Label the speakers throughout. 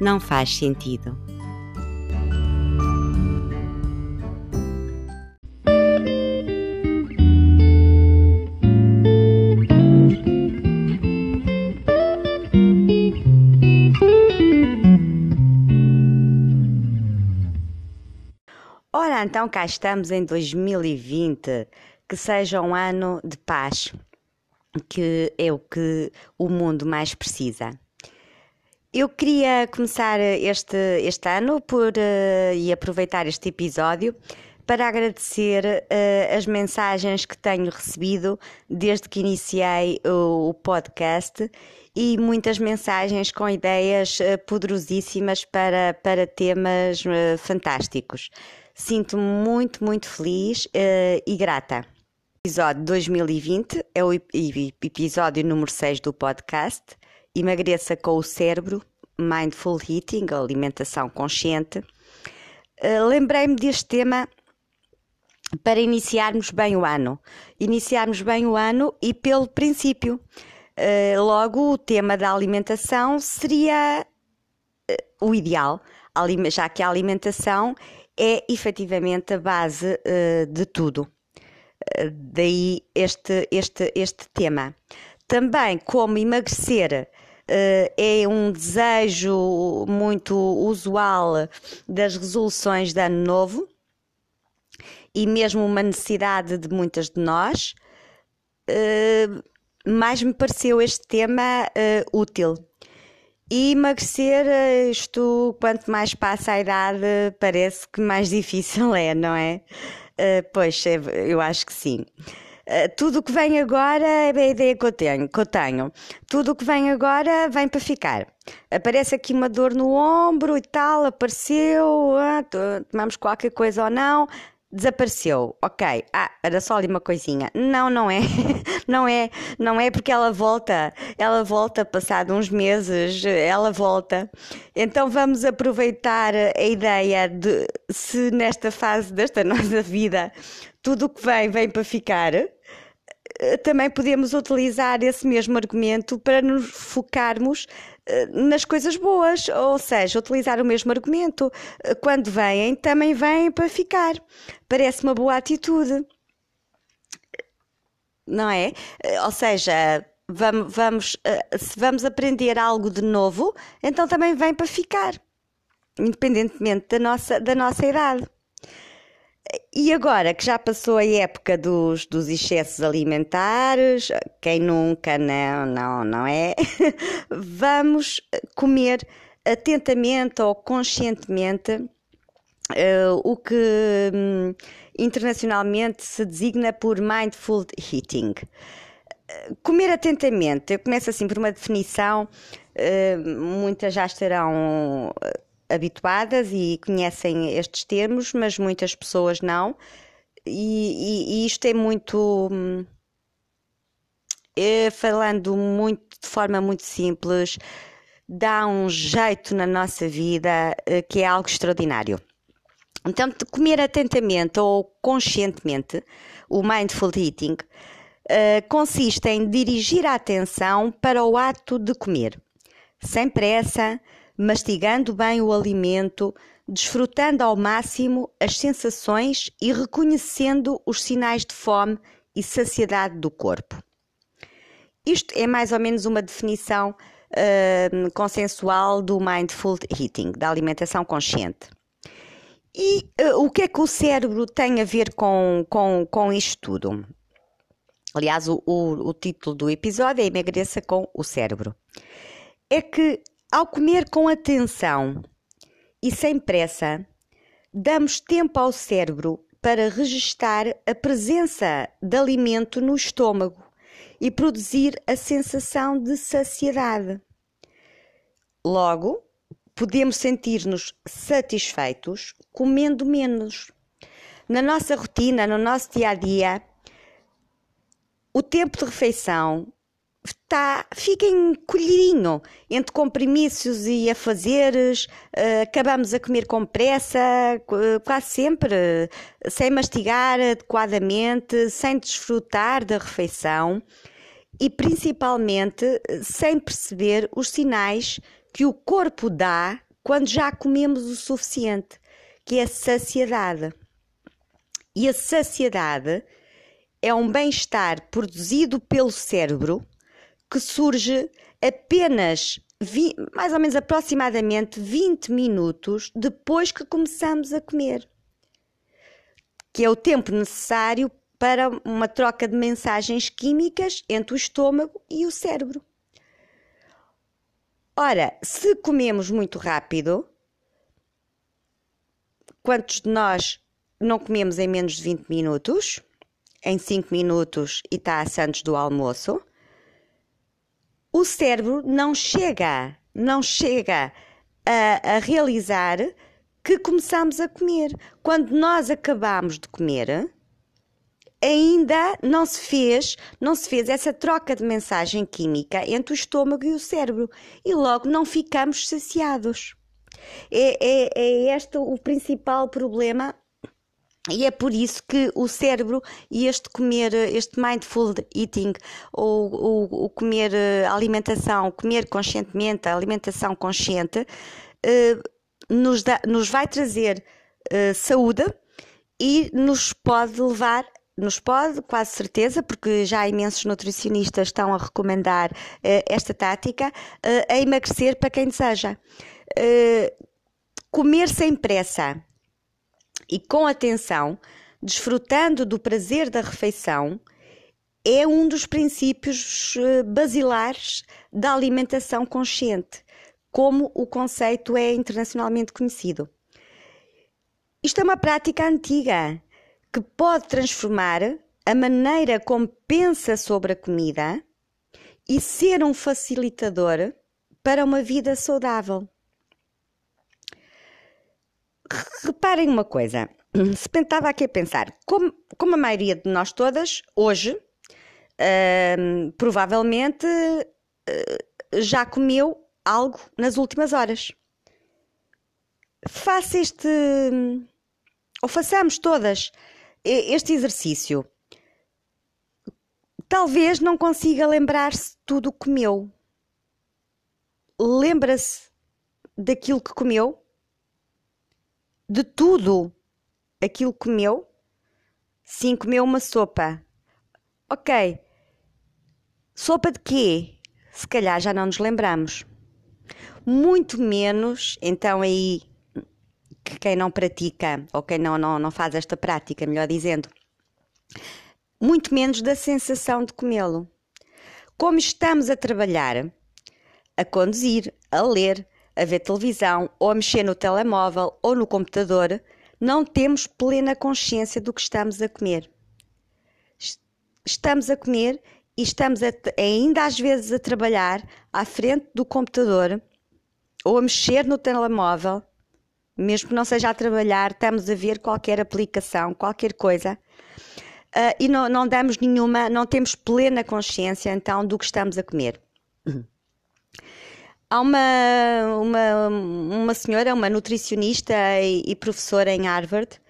Speaker 1: não faz sentido. Ora, então cá estamos em 2020, que seja um ano de paz, que é o que o mundo mais precisa. Eu queria começar este, este ano por, uh, e aproveitar este episódio para agradecer uh, as mensagens que tenho recebido desde que iniciei o, o podcast e muitas mensagens com ideias uh, poderosíssimas para, para temas fantásticos. Sinto-me muito, muito feliz e grata. Episódio 2020 é o episódio número 6 do podcast Emagreça com o Cérebro, Mindful Eating, alimentação consciente. Uh, Lembrei-me deste tema para iniciarmos bem o ano. Iniciarmos bem o ano e pelo princípio. Uh, logo, o tema da alimentação seria uh, o ideal, já que a alimentação é efetivamente a base de tudo. daí este, este, este tema. Também como emagrecer é um desejo muito usual das resoluções de ano novo e mesmo uma necessidade de muitas de nós. Uh, mais me pareceu este tema uh, útil. E emagrecer, isto, quanto mais passa a idade, parece que mais difícil é, não é? pois, eu acho que sim. Eh, tudo o que vem agora é a ideia que eu tenho. Que eu tenho. Tudo o que vem agora vem para ficar. Aparece aqui uma dor no ombro e tal, apareceu, ah, tomamos qualquer coisa ou não, desapareceu. Ok, ah, era só ali uma coisinha. Não, não é. não é, não é porque ela volta. Ela volta passado uns meses, ela volta. Então vamos aproveitar a ideia de se nesta fase desta nossa vida tudo o que vem vem para ficar eh, também podemos utilizar esse mesmo argumento para nos focarmos nas coisas boas, ou seja, utilizar o mesmo argumento. Eh, quando vêm, também vêm para ficar. Parece uma boa atitude. Não é? Ou seja, vamos, vamos, se vamos aprender algo de novo, então também vem para ficar, independentemente da nossa, da nossa idade. E agora que já passou a época dos, dos excessos alimentares, quem nunca não, não, não é? Vamos comer atentamente ou conscientemente uh, o que um, internacionalmente se designa por mindful eating. Comer atentamente, eu começo assim por uma definição, uh, muitas já estarão habituadas e conhecem estes termos, mas muitas pessoas não. E, e, e isto é muito. É, falando muito, de forma muito simples, dá um jeito na nossa vida eh, que é algo extraordinário. Então, comer atentamente ou conscientemente, o mindful eating, uh, consiste em dirigir a atenção para o ato de comer, sem pressa, mastigando bem o alimento, desfrutando ao máximo as sensações e reconhecendo os sinais de fome e saciedade do corpo. Isto é mais ou menos uma definição uh, consensual do mindful eating, da alimentação consciente. E uh, o que é que o cérebro tem a ver com, com, com isto tudo? Aliás, o, o, o título do episódio é Emagreça com o Cérebro. É que ao comer com atenção e sem pressa, damos tempo ao cérebro para registar a presença de alimento no estômago e produzir a sensação de saciedade. Logo, podemos sentir-nos satisfeitos comendo menos. Na nossa rotina, no nosso dia a dia, o tempo de refeição está, fica encolhidinho entre compromissos e afazeres, uh, acabamos a comer com pressa, quase sempre, sem mastigar adequadamente, sem desfrutar da refeição e principalmente sem perceber os sinais que o corpo dá quando já comemos o suficiente, que é a saciedade. E a saciedade é um bem-estar produzido pelo cérebro que surge apenas mais ou menos aproximadamente 20 minutos depois que começamos a comer, que é o tempo necessário para uma troca de mensagens químicas entre o estômago e o cérebro. Ora, se comemos muito rápido, quantos de nós não comemos em menos de 20 minutos? Em 5 minutos e está a antes do almoço? O cérebro não chega, não chega a, a realizar que começamos a comer. Quando nós acabamos de comer, ainda não se fez, não se fez essa troca de mensagem química entre o estômago e o cérebro e logo não ficamos saciados. É, é, é este o principal problema e é por isso que o cérebro e este comer, este mindful eating, ou, ou comer alimentação, comer conscientemente, a alimentação consciente, eh, nos, dá, nos vai trazer eh, saúde e nos pode levar nos pode, quase certeza, porque já imensos nutricionistas estão a recomendar esta tática, a emagrecer para quem deseja. Comer sem pressa e com atenção, desfrutando do prazer da refeição, é um dos princípios basilares da alimentação consciente, como o conceito é internacionalmente conhecido. Isto é uma prática antiga que pode transformar a maneira como pensa sobre a comida e ser um facilitador para uma vida saudável. Reparem uma coisa, se estava aqui a pensar, como, como a maioria de nós todas, hoje, uh, provavelmente uh, já comeu algo nas últimas horas. Faça este, ou façamos todas este exercício. Talvez não consiga lembrar-se tudo o que comeu. Lembra-se daquilo que comeu? De tudo aquilo que comeu? Sim, comeu uma sopa. Ok. Sopa de quê? Se calhar já não nos lembramos. Muito menos, então aí que quem não pratica, ou quem não, não, não faz esta prática, melhor dizendo, muito menos da sensação de comê-lo. Como estamos a trabalhar, a conduzir, a ler, a ver televisão, ou a mexer no telemóvel ou no computador, não temos plena consciência do que estamos a comer. Estamos a comer e estamos a, ainda às vezes a trabalhar à frente do computador ou a mexer no telemóvel mesmo que não seja a trabalhar, estamos a ver qualquer aplicação, qualquer coisa. Uh, e não, não damos nenhuma, não temos plena consciência então do que estamos a comer. Há uma, uma, uma senhora, uma nutricionista e, e professora em Harvard,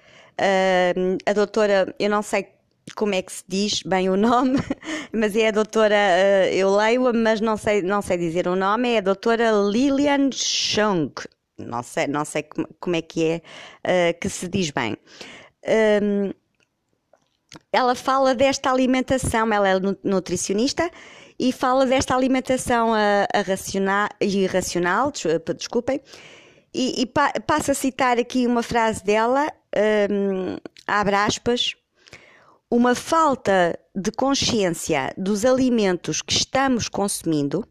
Speaker 1: uh, a doutora, eu não sei como é que se diz bem o nome, mas é a doutora, uh, eu leio-a, mas não sei, não sei dizer o nome, é a doutora Lilian Chung não sei, não sei como, como é que é uh, que se diz bem. Um, ela fala desta alimentação, ela é nutricionista e fala desta alimentação uh, racional, irracional, desculpem, e, e pa, passa a citar aqui uma frase dela, um, abre aspas, uma falta de consciência dos alimentos que estamos consumindo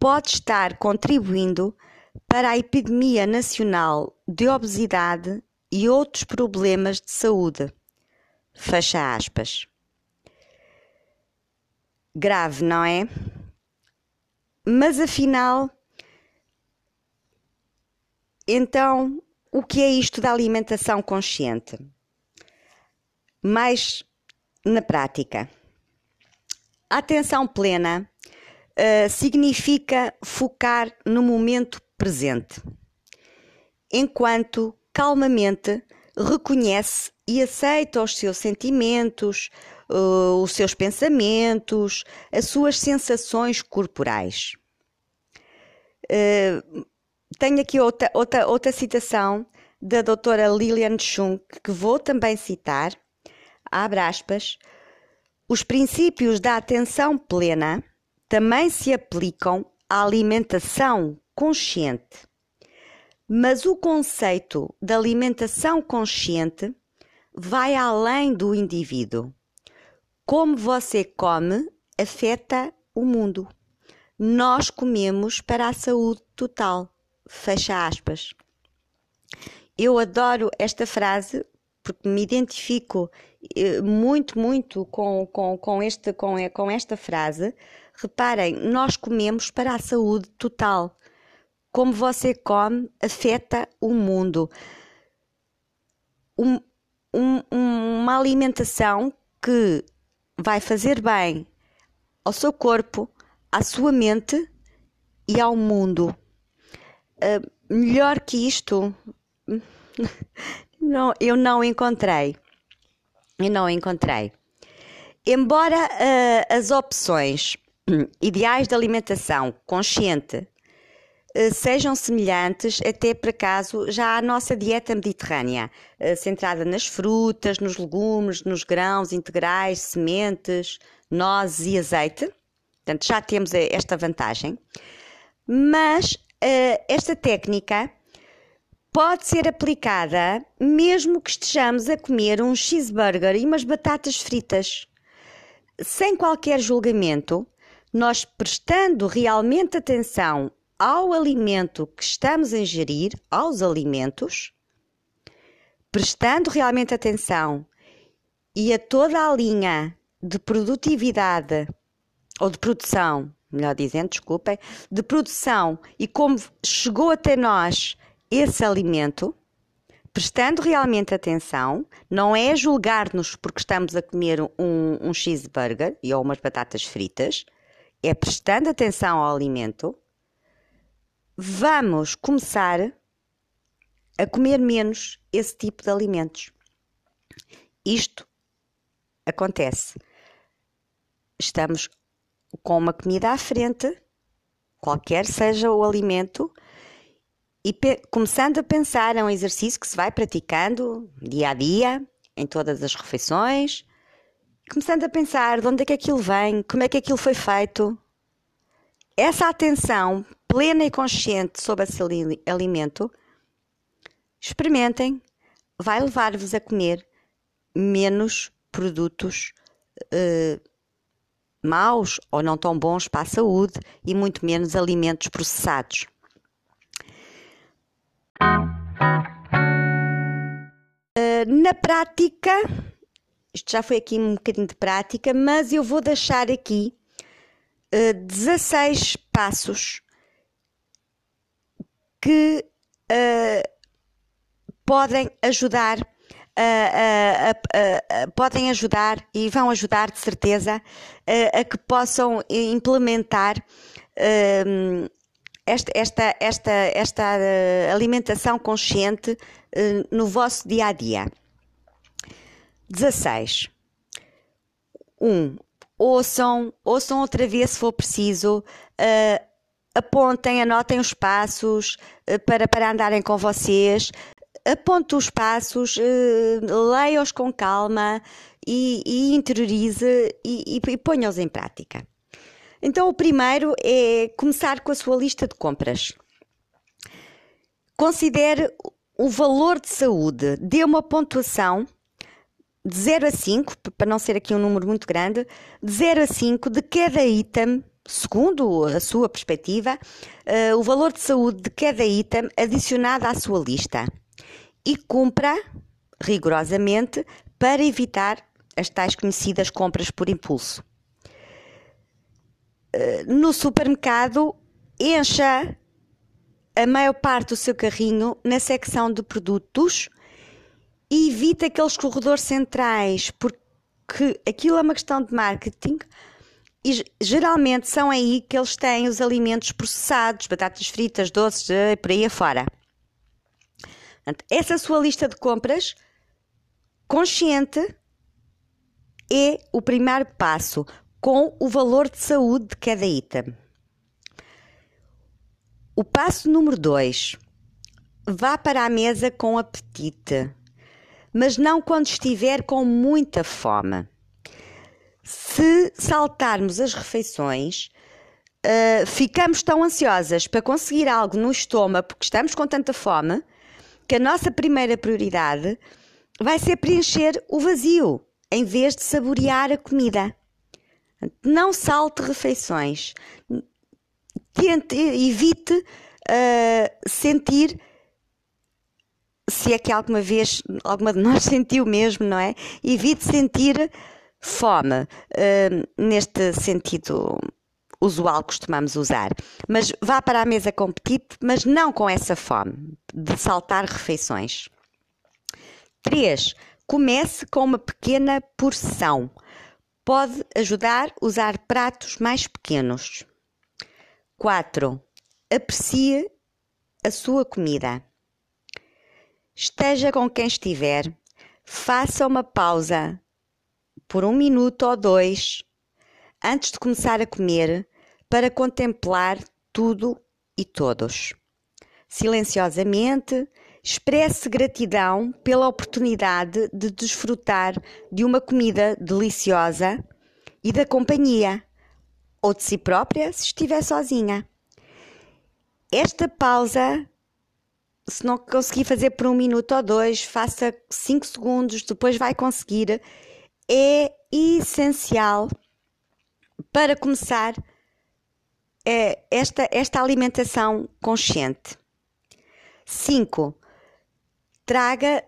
Speaker 1: pode estar contribuindo para a epidemia nacional de obesidade e outros problemas de saúde. Fecha aspas. Grave, não é? Mas afinal, então, o que é isto da alimentação consciente? Mais na prática. A atenção plena uh, significa focar no momento presente, enquanto calmamente reconhece e aceita os seus sentimentos, uh, os seus pensamentos, as suas sensações corporais. Uh, tenho aqui outra, outra, outra citação da doutora Lilian Chung, que vou também citar, abre aspas, os princípios da atenção plena também se aplicam à alimentação consciente. Mas o conceito de alimentação consciente vai além do indivíduo. Como você come afeta o mundo. Nós comemos para a saúde total. Fecha aspas. Eu adoro esta frase porque me identifico eh, muito, muito com, com, com, este, com, com esta frase. Reparem, nós comemos para a saúde total. Como você come afeta o mundo. Um, um, uma alimentação que vai fazer bem ao seu corpo, à sua mente e ao mundo. Uh, melhor que isto, não, eu não encontrei. Eu não encontrei. Embora uh, as opções ideais de alimentação consciente sejam semelhantes, até por acaso, já à nossa dieta mediterrânea, centrada nas frutas, nos legumes, nos grãos integrais, sementes, nozes e azeite. Portanto, já temos esta vantagem. Mas esta técnica pode ser aplicada mesmo que estejamos a comer um cheeseburger e umas batatas fritas. Sem qualquer julgamento, nós prestando realmente atenção ao alimento que estamos a ingerir, aos alimentos, prestando realmente atenção e a toda a linha de produtividade ou de produção melhor dizendo, desculpem, de produção e como chegou até nós esse alimento, prestando realmente atenção, não é julgar-nos porque estamos a comer um, um cheeseburger ou umas batatas fritas, é prestando atenção ao alimento, vamos começar a comer menos esse tipo de alimentos. Isto acontece. Estamos com uma comida à frente, qualquer seja o alimento, e começando a pensar, é um exercício que se vai praticando dia a dia, em todas as refeições, começando a pensar de onde é que aquilo vem, como é que aquilo foi feito. Essa atenção plena e consciente sobre esse alimento, experimentem, vai levar-vos a comer menos produtos uh, maus ou não tão bons para a saúde e muito menos alimentos processados. Uh, na prática, isto já foi aqui um bocadinho de prática, mas eu vou deixar aqui 16 passos que uh, podem ajudar podem ajudar e vão ajudar de certeza a que possam implementar hum, esta, esta, esta, esta alimentação consciente no vosso dia a dia. 16. 1. Um, ouçam, ouçam outra vez se for preciso, uh, apontem, anotem os passos uh, para, para andarem com vocês, aponte os passos, uh, leia-os com calma e, e interiorize e, e, e ponha-os em prática. Então, o primeiro é começar com a sua lista de compras. Considere o valor de saúde, dê uma pontuação de 0 a 5, para não ser aqui um número muito grande, de 0 a 5 de cada item, segundo a sua perspectiva, uh, o valor de saúde de cada item adicionado à sua lista e cumpra rigorosamente para evitar as tais conhecidas compras por impulso. Eh, no supermercado, encha a maior parte do seu carrinho na secção de produtos e evite aqueles corredores centrais, porque aquilo é uma questão de marketing e geralmente são aí que eles têm os alimentos processados, batatas fritas, doces, eh, por aí afora. Essa sua lista de compras consciente é o primeiro passo com o valor de saúde de cada item. O passo número 2. Vá para a mesa com apetite, mas não quando estiver com muita fome. Se saltarmos as refeições, uh, ficamos tão ansiosas para conseguir algo no estômago porque estamos com tanta fome que a nossa primeira prioridade vai ser preencher o vazio em vez de saborear a comida. Não salte refeições. Tente, evite uh, sentir se é que alguma vez alguma de nós sentiu mesmo, não é? Evite sentir fome uh, neste sentido usual que costumamos usar. Mas vá para a mesa com apetite, mas não com essa fome de saltar refeições. 3. Comece com uma pequena porção. Pode ajudar a usar pratos mais pequenos. 4. Aprecie a sua comida. Esteja com quem estiver. Faça uma pausa por um minuto ou dois antes de começar a comer para contemplar tudo e todos. Silenciosamente, expresse gratidão pela oportunidade de desfrutar de uma comida deliciosa e da companhia, ou de si própria se estiver sozinha. Esta pausa, se não conseguir fazer por um minuto ou dois, faça cinco segundos, depois vai conseguir, é essencial para começar é, esta, esta alimentação consciente. 5. Traga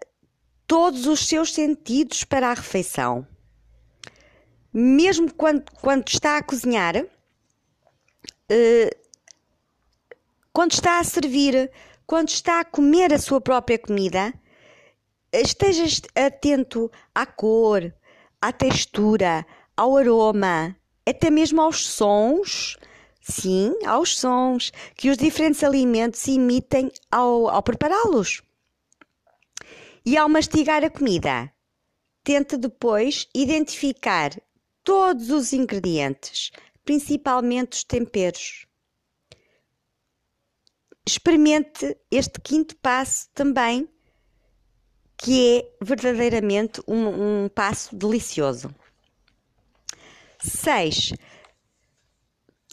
Speaker 1: todos os seus sentidos para a refeição. Mesmo quando, quando está a cozinhar, uh, quando está a servir, quando está a comer a sua própria comida, esteja atento à cor, à textura, ao aroma, até mesmo aos sons, sim, aos sons que os diferentes alimentos emitem ao, ao prepará-los. E ao mastigar a comida, tente depois identificar todos os ingredientes, principalmente os temperos. Experimente este quinto passo também, que é verdadeiramente um, um passo delicioso. 6.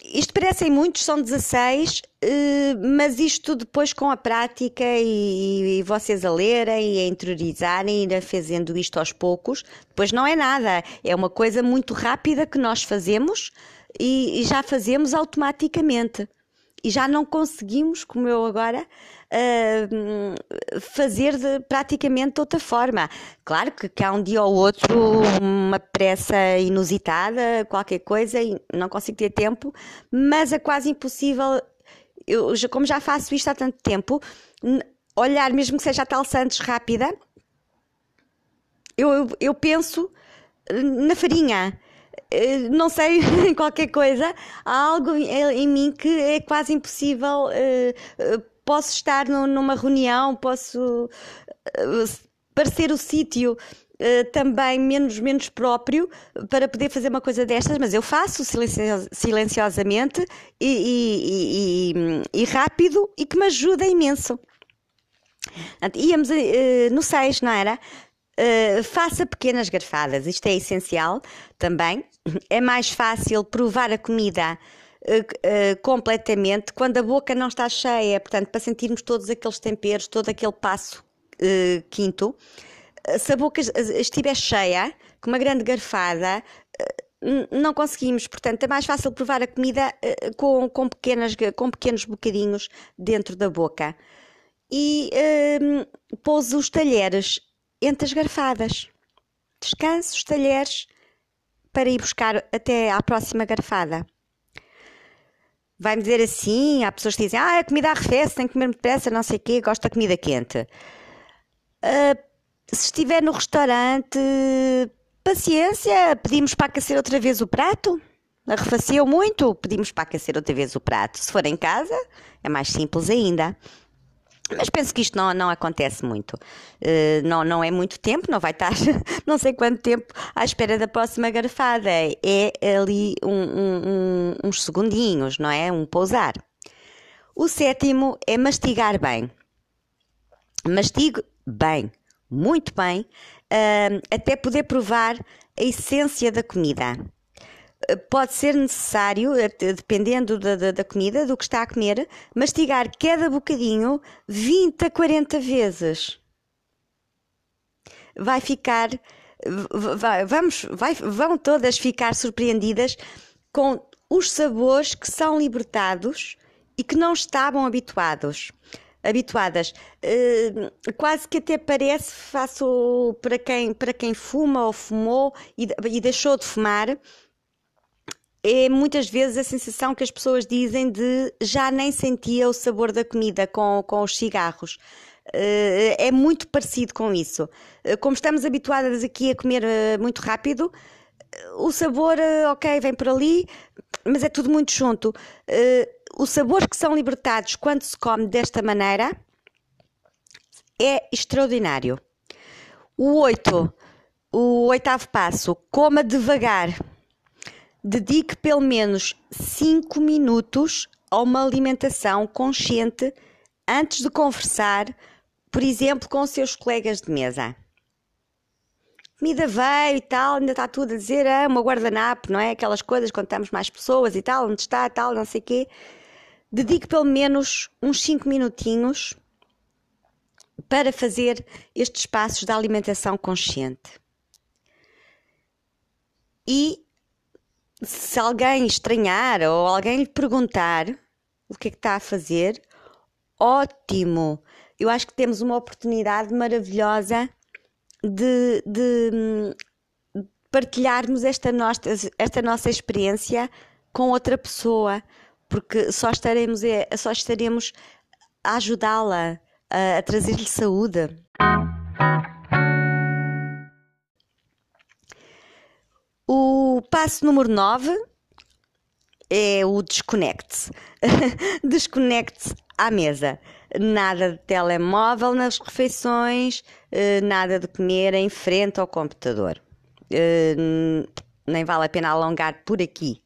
Speaker 1: Isto parecem muitos, são 16, eh, mas isto depois com a prática e, e vocês a lerem e a interiorizarem ir fazendo isto aos poucos, depois não é nada, é uma coisa muito rápida que nós fazemos e, e já fazemos automaticamente e já não conseguimos, como eu agora, uh, fazer de, praticamente outra forma. Claro que, que há um dia ou outro uma pressa inusitada, qualquer coisa, e não consigo ter tempo, mas é quase impossível. Eu, como já faço isto há tanto tempo, olhar, mesmo que seja a tal Santos rápida, eu, eu, penso na farinha não sei, qualquer coisa, há algo em mim que é quase impossível. Eh, eh, posso estar numa reunião, posso parecer o sítio também menos, menos próprio para poder fazer uma coisa destas, mas eu faço silenciosamente e, e, e, e rápido e que me ajuda imenso. Íamos no 6, não era? Uh, faça pequenas garfadas, isto é essencial também. É mais fácil provar a comida uh, uh, completamente quando a boca não está cheia, portanto, para sentirmos todos aqueles temperos, todo aquele passo quinto. Se a boca estiver cheia, com uma grande garfada, não conseguimos, portanto, é mais fácil provar a comida com, com, pequenas, com pequenos bocadinhos dentro da boca. E uh, pôs os talheres entre as garfadas. Descanse os talheres para ir buscar até à próxima garfada. vai-me dizer assim, há pessoas que dizem, ah, a comida arrefece, tem que comer depressa, não sei o quê, gosto da comida quente. Uh, se estiver no restaurante, paciência, pedimos para aquecer outra vez o prato. Arrefeceu muito, pedimos para aquecer outra vez o prato. Se for em casa, é mais simples ainda. Mas penso que isto não, não acontece muito. Uh, não, não é muito tempo, não vai estar não sei quanto tempo à espera da próxima garfada. É ali um, um, uns segundinhos, não é? Um pousar. O sétimo é mastigar bem. Mastigo bem, muito bem, uh, até poder provar a essência da comida pode ser necessário, eh, dependendo da, da, da, comida, do que está a comer, mastigar cada bocadinho 20 a 40 vezes. Vai ficar. Vai, vamos, vai, vão todas ficar surpreendidas com os sabores que são libertados e que não estavam habituados habituadas. Uh, quase que até parece, faço para quem, para quem fuma ou fumou e, e deixou de fumar, é muitas vezes a sensação que as pessoas dizem de já nem sentia o sabor da comida com, com os cigarros. Uh, é muito parecido com isso. Uh, como estamos habituadas aqui a comer uh, muito rápido, o sabor, ok, vem por ali, mas é tudo muito junto. os sabores que são libertados quando se come desta maneira é extraordinário. O oito, o oitavo passo, coma devagar dedique pelo menos 5 minutos a uma alimentação consciente antes de conversar, por exemplo, com os seus colegas de mesa. Comida veio e tal, ainda está tudo a dizer, ah, uma guardanapo, não é? Aquelas coisas quando estamos mais pessoas e tal, onde está, tal, não sei o quê. Dedique pelo menos uns 5 minutinhos para fazer estes passos da alimentação consciente. E se alguém estranhar ou alguém lhe perguntar o que é que está a fazer, ótimo! Eu acho que temos uma oportunidade maravilhosa de, de partilharmos esta nossa, esta nossa experiência com outra pessoa, porque só estaremos, só estaremos a ajudá-la a, a trazer-lhe saúde. O passo número 9 é o desconecte-se. desconecte-se à mesa. Nada de telemóvel nas refeições, eh, nada de comer em frente ao computador. Eh, nem vale a pena alongar por aqui.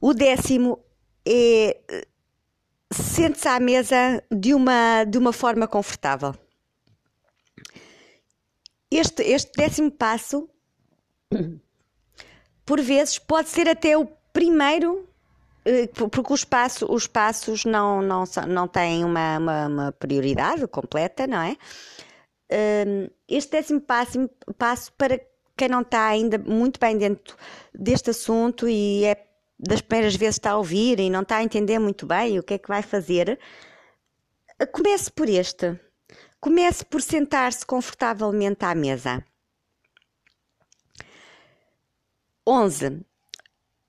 Speaker 1: O décimo é sente-se à mesa de uma, de uma forma confortável. Este, este décimo passo por vezes pode ser até o primeiro eh, porque os passos, os passos não, não, não têm uma, uma, uma prioridade completa, não é? Este décimo passo, passo para quem não está ainda muito bem dentro deste assunto e é das primeiras vezes está a ouvir e não está a entender muito bem o que é que vai fazer, comece por este. Comece por sentar-se confortavelmente à mesa. 11.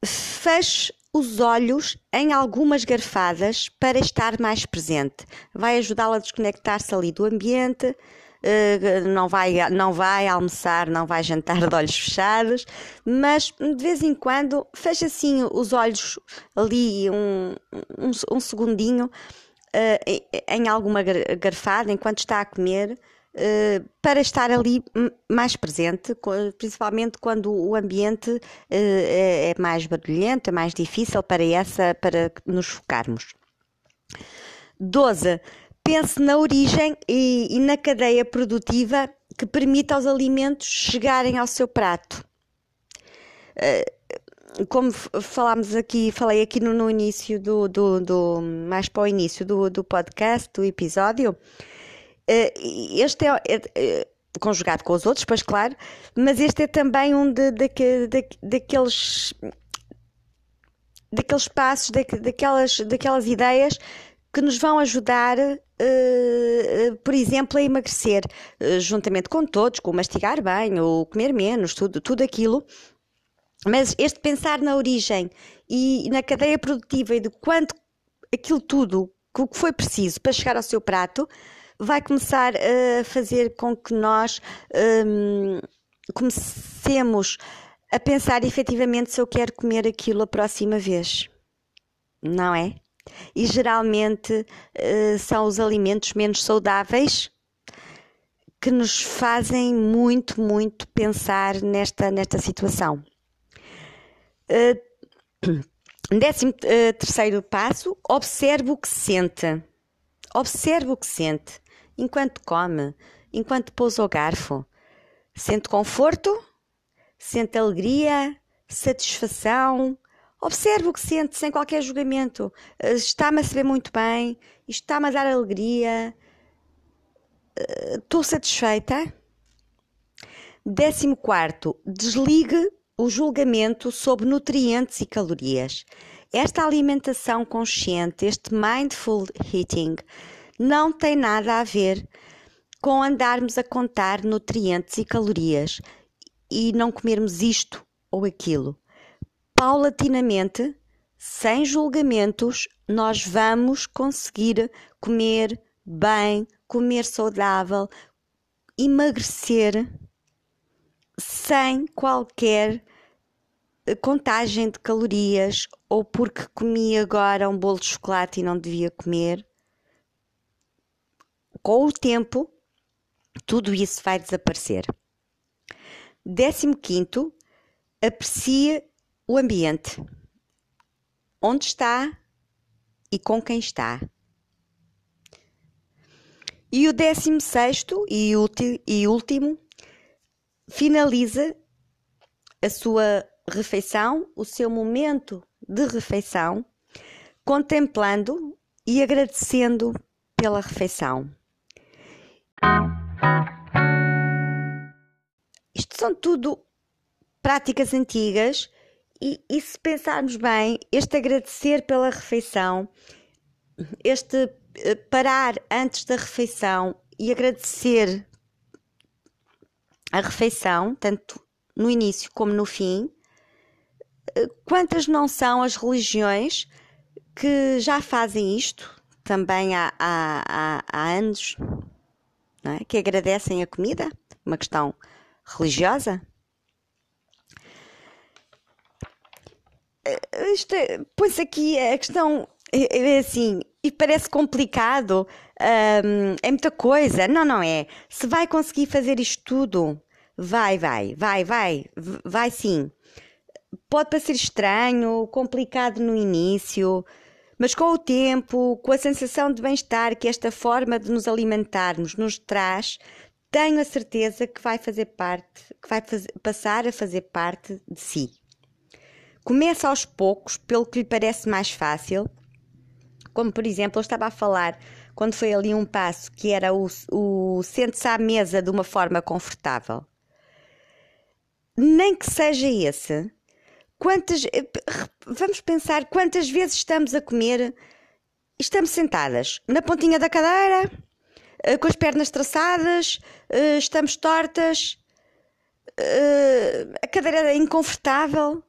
Speaker 1: Feche os olhos em algumas garfadas para estar mais presente. Vai ajudá-la a desconectar-se ali do ambiente. Uh, não, vai, não vai almoçar, não vai jantar de olhos fechados, mas de vez em quando fecha assim os olhos ali um, um, um segundinho uh, em alguma garfada enquanto está a comer Uh, para estar ali mais presente, principalmente quando o ambiente uh, é, é, mais barulhento, é mais difícil para essa, para nos focarmos. 12. Pense na origem e, e na cadeia produtiva que permite aos alimentos chegarem ao seu prato. Uh, como falámos aqui, falei aqui no, no início do, do, do, mais para o início do, do podcast, do episódio, eh, este é, é, é, conjugado com os outros, pois claro, mas este é também um de, de, de, daqueles daqueles passos, daquelas, daquelas ideias que nos vão ajudar, uh, por exemplo, a emagrecer, uh, juntamente com todos, com mastigar bem, ou comer menos, tudo, tudo aquilo. Mas este pensar na origem e na cadeia produtiva e de quanto aquilo tudo o que foi preciso para chegar ao seu prato vai começar a fazer com que nós um, comecemos a pensar efetivamente se eu quero comer aquilo a próxima vez. Não é? E geralmente uh, são os alimentos menos saudáveis que nos fazem muito, muito pensar nesta, nesta situação. Uh, décimo uh, terceiro passo, observe o que sente. Observe o que sente enquanto come, enquanto pousa o garfo. Sente conforto? Sente alegria? Satisfação? Observe o que sente sem qualquer julgamento. Uh, está-me a saber muito bem? Está-me a dar alegria? estou satisfeita. Décimo quarto, desligue o julgamento sobre nutrientes e calorias. Esta alimentação consciente, este mindful eating, não tem nada a ver com andarmos a contar nutrientes e calorias e não comermos isto ou aquilo. Paulatinamente, sem julgamentos, nós vamos conseguir comer bem, comer saudável, emagrecer sem qualquer eh, contagem de calorias ou porque comi agora um bolo de chocolate e não devia comer. Com o tempo, tudo isso vai desaparecer. Décimo quinto, aprecie o ambiente. Onde está e com quem está. E o décimo sexto e, e último finaliza a sua refeição, o seu momento de refeição, contemplando e agradecendo pela refeição. Isto são tudo práticas antigas e, e se pensarmos bem, este agradecer pela refeição, este eh, parar antes da refeição e agradecer a refeição, tanto no início como no fim, eh, quantas não são as religiões que já fazem isto? Também há, há, há, há anos, é? que agradecem a comida, uma questão religiosa? Eh, isto é, pois aqui a questão é, é assim, e parece complicado, um, é muita coisa. Não, não é. Se vai conseguir fazer isto tudo, vai, vai, vai, vai, vai sim. Pode parecer estranho, complicado no início, mas com o tempo, com a sensação de bem-estar que esta forma de nos alimentarmos nos traz, tenho a certeza que vai fazer parte, que vai fazer, passar a fazer parte de si. Começa aos poucos, pelo que lhe parece mais fácil, como, por exemplo, eu estava a falar quando foi ali um passo que era o, o sente-se à mesa de uma forma confortável. Nem que seja esse, quantas. Vamos pensar quantas vezes estamos a comer estamos sentadas na pontinha da cadeira, eh, com as pernas traçadas, eh, estamos tortas, eh, a cadeira é inconfortável.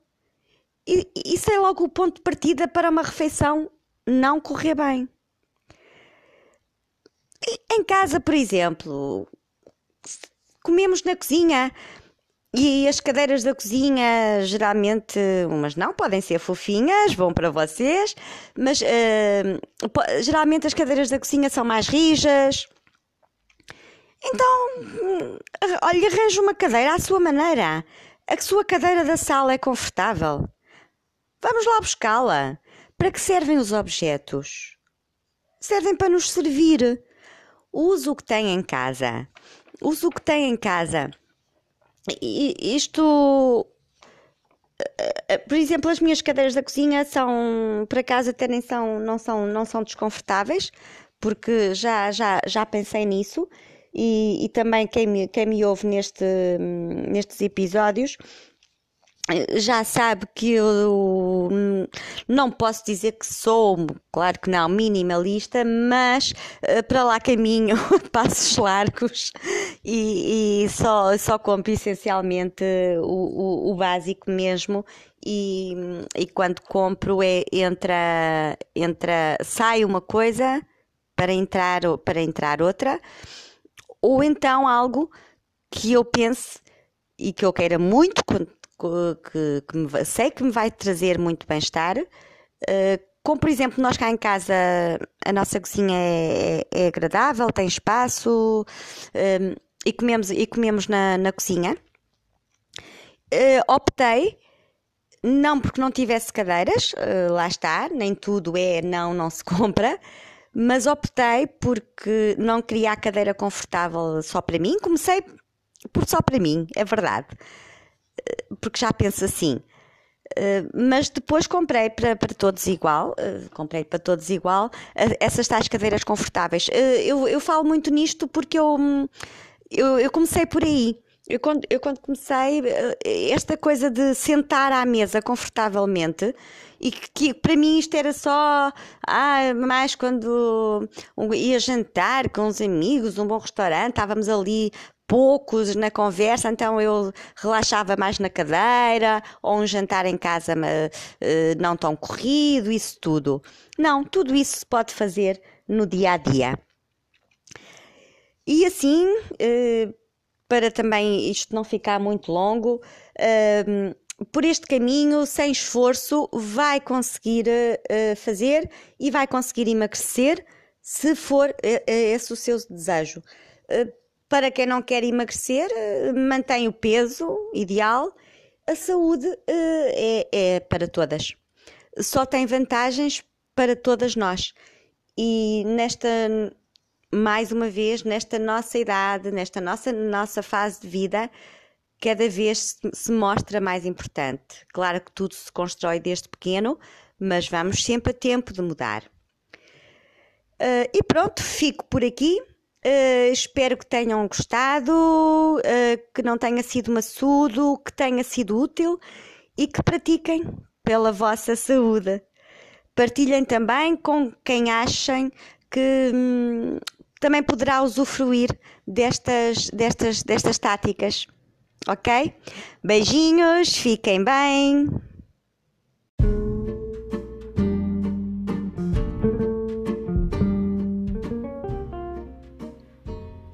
Speaker 1: E isso é logo o ponto de partida para uma refeição não correr bem. Em casa, por exemplo, comemos na cozinha e as cadeiras da cozinha, geralmente, umas não, podem ser fofinhas, vão para vocês, mas uh, geralmente as cadeiras da cozinha são mais rijas. Então, olha, arranje uma cadeira à sua maneira. A sua cadeira da sala é confortável. Vamos lá buscá-la. Para que servem os objetos? Servem para nos servir. Use o que tem em casa. Use o que tem em casa. Isto. Eh, eh, por exemplo, as minhas cadeiras da cozinha são, por acaso, até nem são, não são, não são desconfortáveis, porque já, já, já pensei nisso e, e também quem me, quem me ouve neste, nestes episódios já sabe que eu não posso dizer que sou, claro que não, minimalista, mas uh, para lá caminho, passos largos e, e, só, só compro essencialmente o, o, o básico mesmo. E, e, quando compro é entra, entra sai uma coisa para entrar para entrar outra ou então algo que eu pense e que eu queira muito que, que me, sei que me vai trazer muito bem-estar. Uh, como, por exemplo, nós cá em casa, a nossa cozinha é, é agradável, tem espaço um, e comemos, e comemos na, na cozinha. Uh, optei, não porque não tivesse cadeiras, uh, lá está, nem tudo é não, não se compra, mas optei porque não queria a cadeira confortável só para mim. Comecei por só para mim, é verdade porque já penso assim. Uh, mas depois comprei para, para todos igual, uh, comprei para todos igual, uh, essas tais cadeiras confortáveis. eu, eu falo muito nisto porque eu, eu, eu comecei por aí. Eu quando, eu quando comecei, esta coisa de sentar à mesa confortavelmente, e que, que, para mim isto era só ah, mais quando ia jantar com os amigos, um bom restaurante, estávamos ali poucos na conversa, então eu relaxava mais na cadeira, ou um jantar em casa uh, não tão corrido, isso tudo. Não, tudo isso se pode fazer no dia a dia. E assim, uh, para também isto não ficar muito longo, uh, por este caminho, sem esforço, vai conseguir fazer e vai conseguir emagrecer se for esse o seu desejo para quem não quer emagrecer, eh, mantém o peso ideal. A saúde eh, é, é para todas. Só tem vantagens para todas nós. E nesta, mais uma vez, nesta nossa idade, nesta nossa, nossa fase de vida, cada vez se mostra mais importante. Claro que tudo se constrói desde pequeno, mas vamos sempre a tempo de mudar. Uh, e pronto, fico por aqui. Uh, espero que tenham gostado, uh, que não tenha sido maçudo, que tenha sido útil e que pratiquem pela vossa saúde. Partilhem também com quem achem que hum, também poderá usufruir destas, destas, destas táticas. Ok? Beijinhos, fiquem bem.